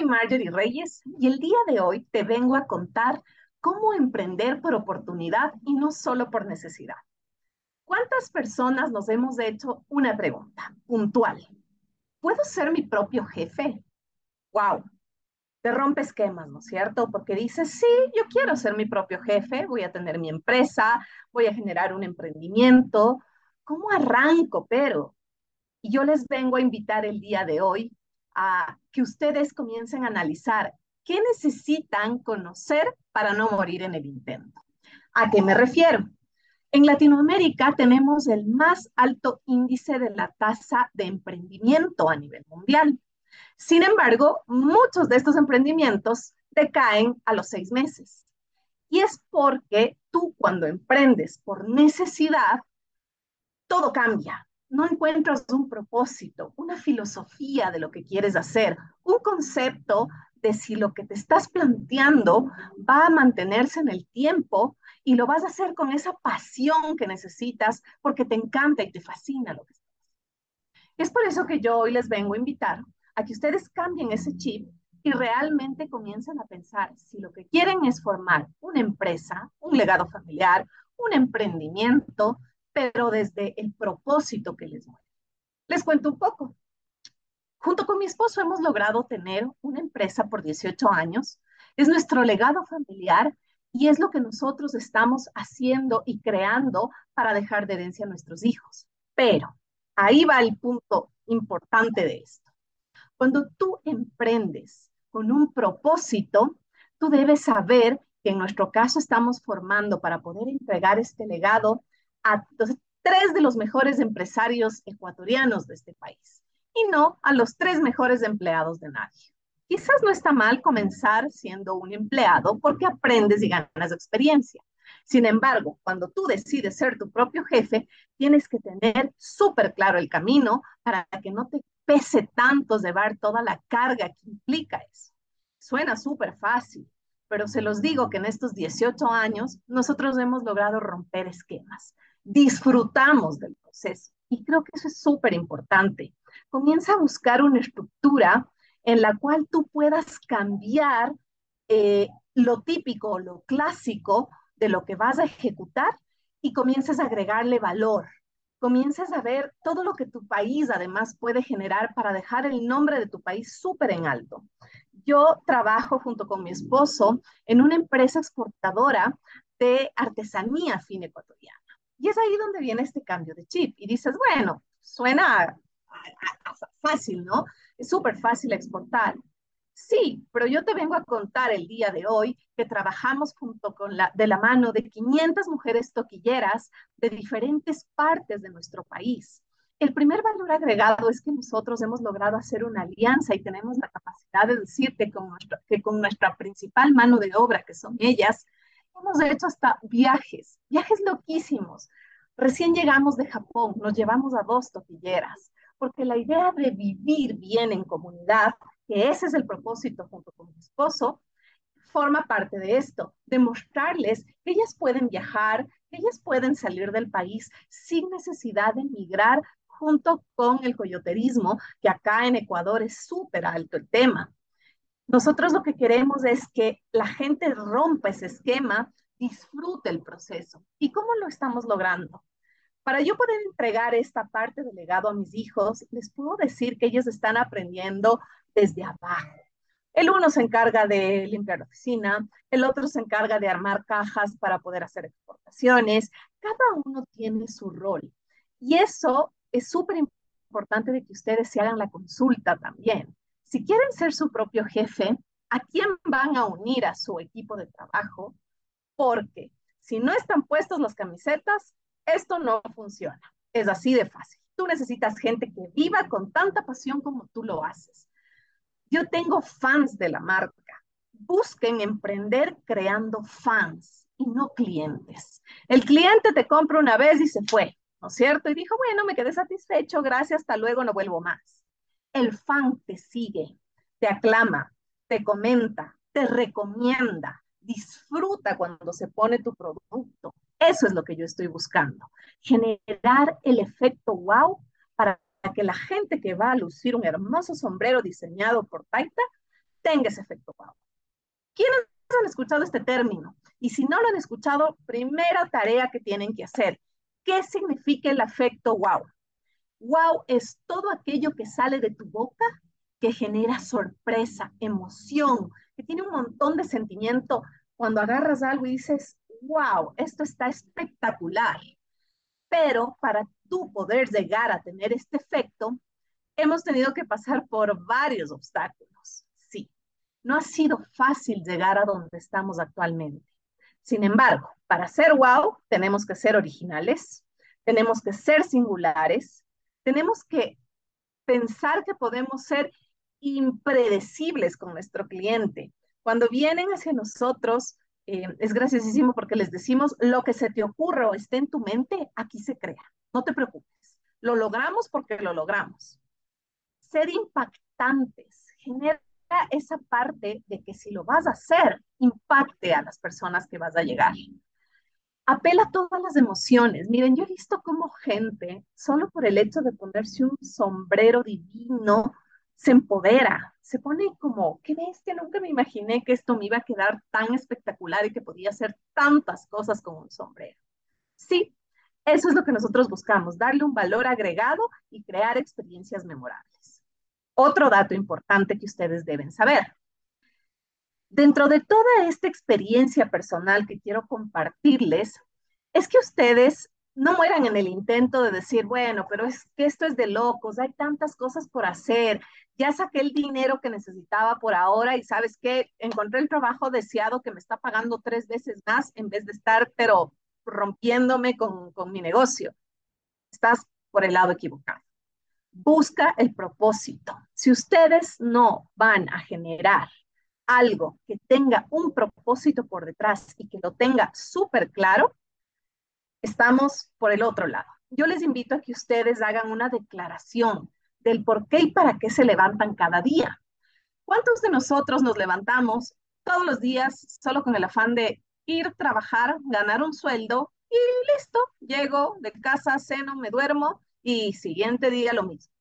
Soy Marjorie Reyes y el día de hoy te vengo a contar cómo emprender por oportunidad y no solo por necesidad. ¿Cuántas personas nos hemos hecho una pregunta puntual? ¿Puedo ser mi propio jefe? ¡Wow! Te rompe esquemas, ¿no es cierto? Porque dices, sí, yo quiero ser mi propio jefe, voy a tener mi empresa, voy a generar un emprendimiento. ¿Cómo arranco? Pero, y yo les vengo a invitar el día de hoy que ustedes comiencen a analizar qué necesitan conocer para no morir en el intento. ¿A qué me refiero? En Latinoamérica tenemos el más alto índice de la tasa de emprendimiento a nivel mundial. Sin embargo, muchos de estos emprendimientos decaen a los seis meses. Y es porque tú cuando emprendes por necesidad, todo cambia no encuentras un propósito, una filosofía de lo que quieres hacer, un concepto de si lo que te estás planteando va a mantenerse en el tiempo y lo vas a hacer con esa pasión que necesitas porque te encanta y te fascina lo que estás haciendo. Es por eso que yo hoy les vengo a invitar a que ustedes cambien ese chip y realmente comiencen a pensar si lo que quieren es formar una empresa, un legado familiar, un emprendimiento, pero desde el propósito que les mueve. Les cuento un poco. Junto con mi esposo hemos logrado tener una empresa por 18 años. Es nuestro legado familiar y es lo que nosotros estamos haciendo y creando para dejar de herencia a nuestros hijos. Pero ahí va el punto importante de esto. Cuando tú emprendes con un propósito, tú debes saber que en nuestro caso estamos formando para poder entregar este legado a tres de los mejores empresarios ecuatorianos de este país y no a los tres mejores empleados de nadie. Quizás no está mal comenzar siendo un empleado porque aprendes y ganas experiencia. Sin embargo, cuando tú decides ser tu propio jefe, tienes que tener súper claro el camino para que no te pese tanto llevar toda la carga que implica eso. Suena súper fácil, pero se los digo que en estos 18 años nosotros hemos logrado romper esquemas disfrutamos del proceso. Y creo que eso es súper importante. Comienza a buscar una estructura en la cual tú puedas cambiar eh, lo típico, lo clásico de lo que vas a ejecutar y comiences a agregarle valor. Comiences a ver todo lo que tu país además puede generar para dejar el nombre de tu país súper en alto. Yo trabajo junto con mi esposo en una empresa exportadora de artesanía fin ecuatoriana. Y es ahí donde viene este cambio de chip. Y dices, bueno, suena fácil, ¿no? Es súper fácil exportar. Sí, pero yo te vengo a contar el día de hoy que trabajamos junto con la, de la mano de 500 mujeres toquilleras de diferentes partes de nuestro país. El primer valor agregado es que nosotros hemos logrado hacer una alianza y tenemos la capacidad de decirte con que con nuestra principal mano de obra, que son ellas, hemos hecho hasta viajes, viajes loquísimos. Recién llegamos de Japón, nos llevamos a dos topilleras, porque la idea de vivir bien en comunidad, que ese es el propósito junto con mi esposo, forma parte de esto, demostrarles que ellas pueden viajar, que ellas pueden salir del país sin necesidad de emigrar junto con el coyoterismo, que acá en Ecuador es súper alto el tema. Nosotros lo que queremos es que la gente rompa ese esquema, disfrute el proceso. ¿Y cómo lo estamos logrando? Para yo poder entregar esta parte del legado a mis hijos, les puedo decir que ellos están aprendiendo desde abajo. El uno se encarga de limpiar la oficina, el otro se encarga de armar cajas para poder hacer exportaciones. Cada uno tiene su rol. Y eso es súper importante de que ustedes se hagan la consulta también si quieren ser su propio jefe, ¿a quién van a unir a su equipo de trabajo? Porque si no están puestos las camisetas, esto no funciona. Es así de fácil. Tú necesitas gente que viva con tanta pasión como tú lo haces. Yo tengo fans de la marca. Busquen emprender creando fans y no clientes. El cliente te compra una vez y se fue, ¿no es cierto? Y dijo, bueno, me quedé satisfecho, gracias, hasta luego, no vuelvo más el fan te sigue, te aclama, te comenta, te recomienda, disfruta cuando se pone tu producto. Eso es lo que yo estoy buscando. Generar el efecto wow para que la gente que va a lucir un hermoso sombrero diseñado por Taita tenga ese efecto wow. ¿Quiénes han escuchado este término? Y si no lo han escuchado, primera tarea que tienen que hacer. ¿Qué significa el efecto wow? Wow es todo aquello que sale de tu boca que genera sorpresa, emoción, que tiene un montón de sentimiento cuando agarras algo y dices, wow, esto está espectacular. Pero para tú poder llegar a tener este efecto, hemos tenido que pasar por varios obstáculos. Sí, no ha sido fácil llegar a donde estamos actualmente. Sin embargo, para ser wow, tenemos que ser originales, tenemos que ser singulares, tenemos que pensar que podemos ser impredecibles con nuestro cliente. Cuando vienen hacia nosotros, eh, es graciosísimo porque les decimos, lo que se te ocurra o esté en tu mente, aquí se crea. No te preocupes. Lo logramos porque lo logramos. Ser impactantes genera esa parte de que si lo vas a hacer, impacte a las personas que vas a llegar. Apela a todas las emociones. Miren, yo he visto como gente, solo por el hecho de ponerse un sombrero divino, se empodera, se pone como, qué bestia, nunca me imaginé que esto me iba a quedar tan espectacular y que podía hacer tantas cosas con un sombrero. Sí, eso es lo que nosotros buscamos, darle un valor agregado y crear experiencias memorables. Otro dato importante que ustedes deben saber. Dentro de toda esta experiencia personal que quiero compartirles, es que ustedes no mueran en el intento de decir, bueno, pero es que esto es de locos, hay tantas cosas por hacer, ya saqué el dinero que necesitaba por ahora y sabes qué, encontré el trabajo deseado que me está pagando tres veces más en vez de estar, pero rompiéndome con, con mi negocio. Estás por el lado equivocado. Busca el propósito. Si ustedes no van a generar algo que tenga un propósito por detrás y que lo tenga súper claro, estamos por el otro lado. Yo les invito a que ustedes hagan una declaración del por qué y para qué se levantan cada día. ¿Cuántos de nosotros nos levantamos todos los días solo con el afán de ir, trabajar, ganar un sueldo y listo, llego de casa, ceno, me duermo y siguiente día lo mismo?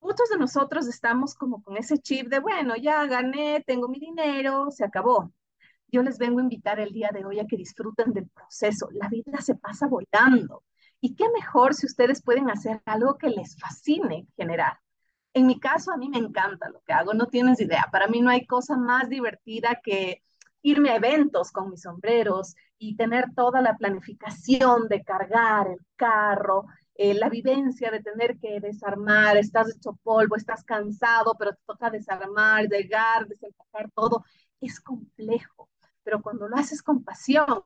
Muchos de nosotros estamos como con ese chip de, bueno, ya gané, tengo mi dinero, se acabó yo les vengo a invitar el día de hoy a que disfruten del proceso. La vida se pasa volando. Y qué mejor si ustedes pueden hacer algo que les fascine generar. En mi caso, a mí me encanta lo que hago, no tienes idea. Para mí no hay cosa más divertida que irme a eventos con mis sombreros y tener toda la planificación de cargar el carro, eh, la vivencia de tener que desarmar, estás hecho polvo, estás cansado, pero te toca desarmar, llegar, desempacar todo. Es complejo pero cuando lo haces con pasión,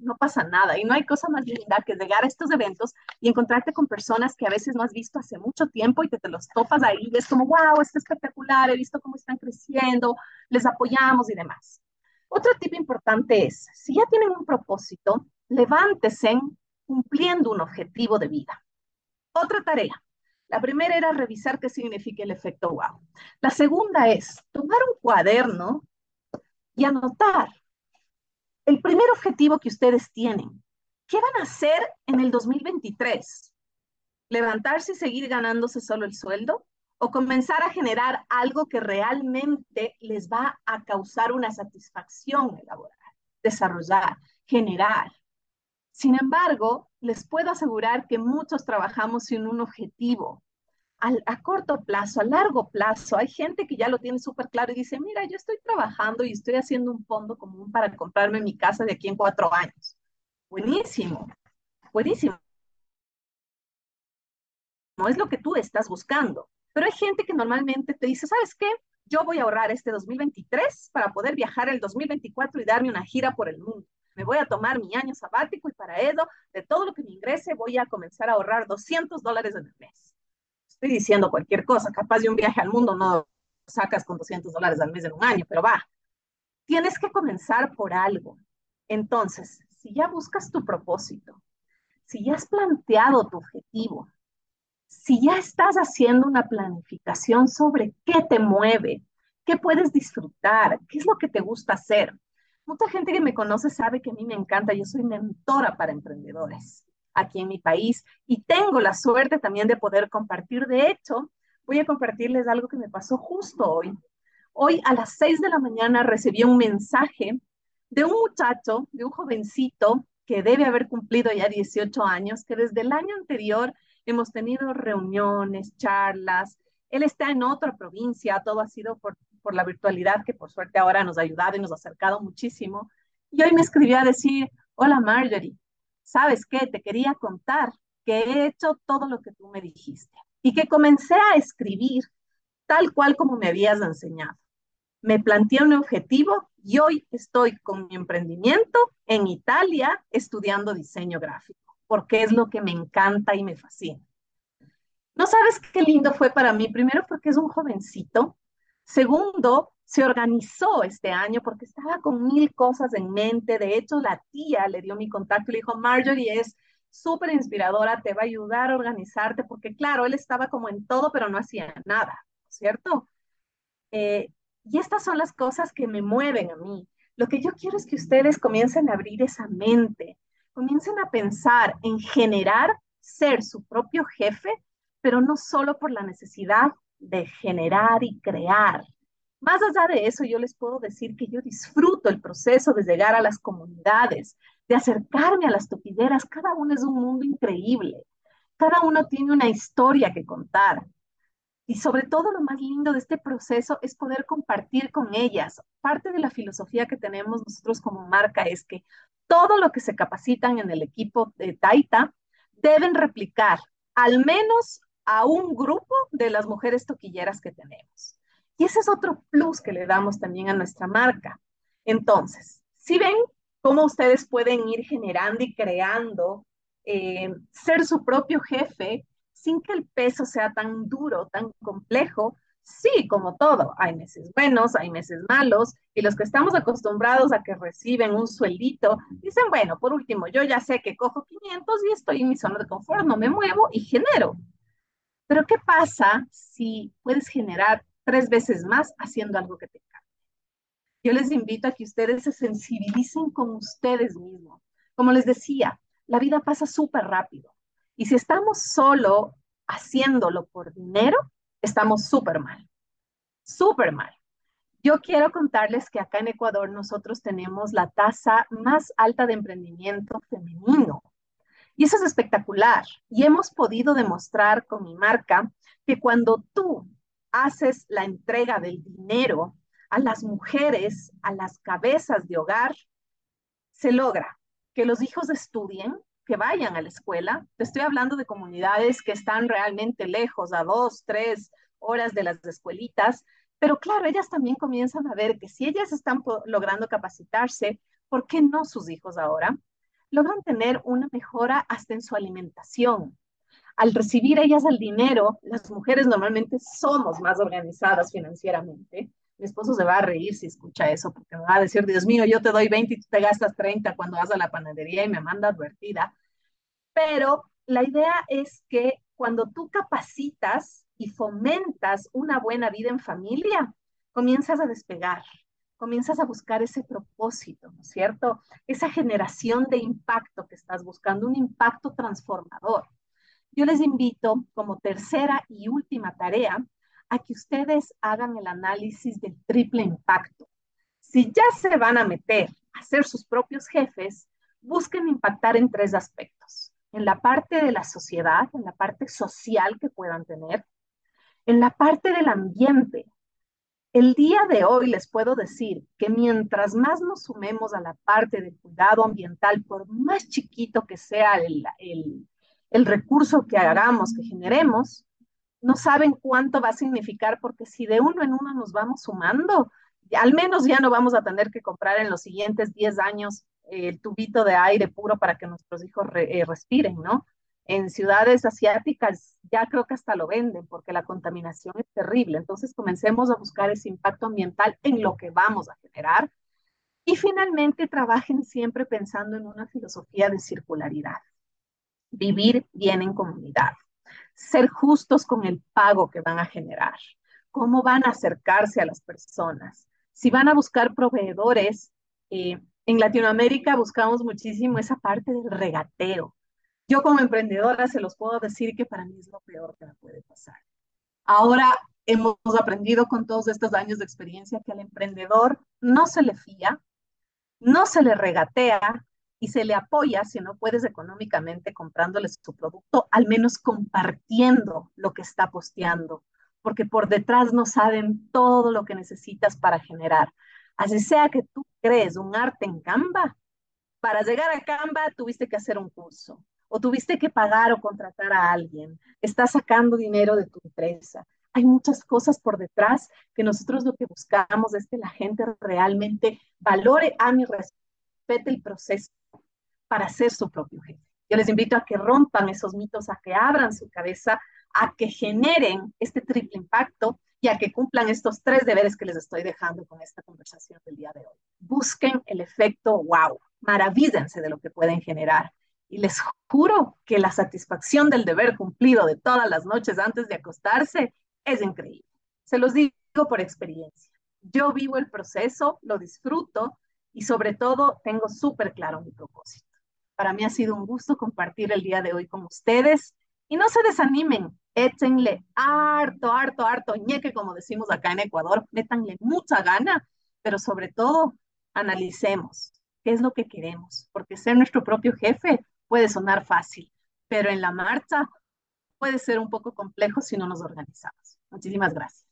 no pasa nada. Y no hay cosa más linda que llegar a estos eventos y encontrarte con personas que a veces no has visto hace mucho tiempo y que te los topas ahí y ves como, wow, está espectacular, he visto cómo están creciendo, les apoyamos y demás. Otro tip importante es, si ya tienen un propósito, levántese cumpliendo un objetivo de vida. Otra tarea. La primera era revisar qué significa el efecto wow. La segunda es tomar un cuaderno y anotar el primer objetivo que ustedes tienen. ¿Qué van a hacer en el 2023? ¿Levantarse y seguir ganándose solo el sueldo? ¿O comenzar a generar algo que realmente les va a causar una satisfacción elaborar, desarrollar, generar? Sin embargo, les puedo asegurar que muchos trabajamos sin un objetivo, a corto plazo, a largo plazo. Hay gente que ya lo tiene súper claro y dice, mira, yo estoy trabajando y estoy haciendo un fondo común para comprarme mi casa de aquí en cuatro años. Buenísimo, buenísimo. No es lo que tú estás buscando. Pero hay gente que normalmente te dice, ¿sabes qué? Yo voy a ahorrar este 2023 para poder viajar el 2024 y darme una gira por el mundo. Me voy a tomar mi año sabático y para eso, de todo lo que me ingrese, voy a comenzar a ahorrar 200 dólares en el mes estoy diciendo cualquier cosa, capaz de un viaje al mundo no sacas con 200 dólares al mes en un año, pero va, tienes que comenzar por algo. Entonces, si ya buscas tu propósito, si ya has planteado tu objetivo, si ya estás haciendo una planificación sobre qué te mueve, qué puedes disfrutar, qué es lo que te gusta hacer. Mucha gente que me conoce sabe que a mí me encanta, yo soy mentora para emprendedores aquí en mi país y tengo la suerte también de poder compartir. De hecho, voy a compartirles algo que me pasó justo hoy. Hoy a las 6 de la mañana recibí un mensaje de un muchacho, de un jovencito que debe haber cumplido ya 18 años, que desde el año anterior hemos tenido reuniones, charlas. Él está en otra provincia, todo ha sido por, por la virtualidad que por suerte ahora nos ha ayudado y nos ha acercado muchísimo. Y hoy me escribió a decir, hola Marjorie, ¿sabes qué? Te quería contar que he hecho todo lo que tú me dijiste y que comencé a escribir tal cual como me habías enseñado. Me planteé un objetivo y hoy estoy con mi emprendimiento en Italia estudiando diseño gráfico, porque es lo que me encanta y me fascina. No sabes qué lindo fue para mí, primero porque es un jovencito, segundo, se organizó este año porque estaba con mil cosas en mente, de hecho la tía le dio mi contacto y le dijo, Marjorie es súper inspiradora, te va a ayudar a organizarte, porque claro, él estaba como en todo, pero no hacía nada. ¿cierto? Eh, y estas son las cosas que me mueven a mí. Lo que yo quiero es que ustedes comiencen a abrir esa mente, comiencen a pensar en generar, ser su propio jefe, pero no solo por la necesidad de generar y crear. Más allá de eso, yo les puedo decir que yo disfruto el proceso de llegar a las comunidades, de acercarme a las topideras. Cada uno es un mundo increíble. Cada uno tiene una historia que contar. Y sobre todo lo más lindo de este proceso es poder compartir con ellas. Parte de la filosofía que tenemos nosotros como marca es que todo lo que se capacitan en el equipo de Taita deben replicar al menos a un grupo de las mujeres toquilleras que tenemos. Y ese es otro plus que le damos también a nuestra marca. Entonces, si ven cómo ustedes pueden ir generando y creando, eh, ser su propio jefe sin que el peso sea tan duro, tan complejo. Sí, como todo, hay meses buenos, hay meses malos, y los que estamos acostumbrados a que reciben un sueldito, dicen, bueno, por último, yo ya sé que cojo 500 y estoy en mi zona de confort, no me muevo y genero. Pero ¿qué pasa si puedes generar tres veces más haciendo algo que te encanta? Yo les invito a que ustedes se sensibilicen con ustedes mismos. Como les decía, la vida pasa súper rápido. Y si estamos solo haciéndolo por dinero, estamos súper mal, súper mal. Yo quiero contarles que acá en Ecuador nosotros tenemos la tasa más alta de emprendimiento femenino. Y eso es espectacular. Y hemos podido demostrar con mi marca que cuando tú haces la entrega del dinero a las mujeres, a las cabezas de hogar, se logra que los hijos estudien, que vayan a la escuela. Te estoy hablando de comunidades que están realmente lejos, a dos, tres horas de las escuelitas, pero claro, ellas también comienzan a ver que si ellas están logrando capacitarse, ¿por qué no sus hijos ahora? Logran tener una mejora hasta en su alimentación. Al recibir ellas el dinero, las mujeres normalmente somos más organizadas financieramente mi esposo se va a reír si escucha eso, porque me va a decir, Dios mío, yo te doy 20 y tú te gastas 30 cuando vas a la panadería y me manda advertida. Pero la idea es que cuando tú capacitas y fomentas una buena vida en familia, comienzas a despegar, comienzas a buscar ese propósito, ¿no es cierto? Esa generación de impacto que estás buscando, un impacto transformador. Yo les invito como tercera y última tarea a que ustedes hagan el análisis del triple impacto. Si ya se van a meter a ser sus propios jefes, busquen impactar en tres aspectos. En la parte de la sociedad, en la parte social que puedan tener, en la parte del ambiente. El día de hoy les puedo decir que mientras más nos sumemos a la parte del cuidado ambiental, por más chiquito que sea el, el, recurso que hagamos, que generemos, no saben cuánto va a significar, porque si de uno en uno nos vamos sumando, al menos ya no vamos a tener que comprar en los siguientes 10 años el tubito de aire puro para que nuestros hijos eh, respiren, ¿no? En ciudades asiáticas ya creo que hasta lo venden porque la contaminación es terrible. Entonces comencemos a buscar ese impacto ambiental en lo que vamos a generar. Y finalmente trabajen siempre pensando en una filosofía de circularidad. Vivir bien en comunidad ser justos con el pago que van a generar, cómo van a acercarse a las personas, si van a buscar proveedores. Eh, en Latinoamérica buscamos muchísimo esa parte del regateo. Yo como emprendedora se los puedo decir que para mí es lo peor que me puede pasar. Ahora, hemos aprendido con todos estos años de experiencia que al emprendedor no se le fía, no se le regatea y se le apoya si no puedes económicamente comprándole su producto, al menos compartiendo lo que está posteando, porque por detrás no saben todo lo que necesitas para generar. Así sea que tú crees un arte en Canva, para llegar a Canva tuviste que hacer un curso o tuviste que pagar o contratar a alguien, estás sacando dinero de tu empresa. Hay muchas cosas por detrás que nosotros lo que buscamos es que la gente realmente valore, a mi respete el proceso para ser su propio jefe. Yo les invito a que rompan esos mitos, a que abran su cabeza, a que generen este triple impacto y a que cumplan estos tres deberes que les estoy dejando con esta conversación del día de hoy. Busquen el efecto wow, maravíllense de lo que pueden generar. Y les juro que la satisfacción del deber cumplido de todas las noches antes de acostarse es increíble. Se los digo por experiencia. Yo vivo el proceso, lo disfruto y sobre todo tengo súper claro mi propósito. Para mí ha sido un gusto compartir el día de hoy con ustedes y no se desanimen, échenle harto, harto, harto ñeque, como decimos acá en Ecuador, métanle mucha gana, pero sobre todo analicemos qué es lo que queremos, porque ser nuestro propio jefe puede sonar fácil, pero en la marcha puede ser un poco complejo si no nos organizamos. Muchísimas gracias.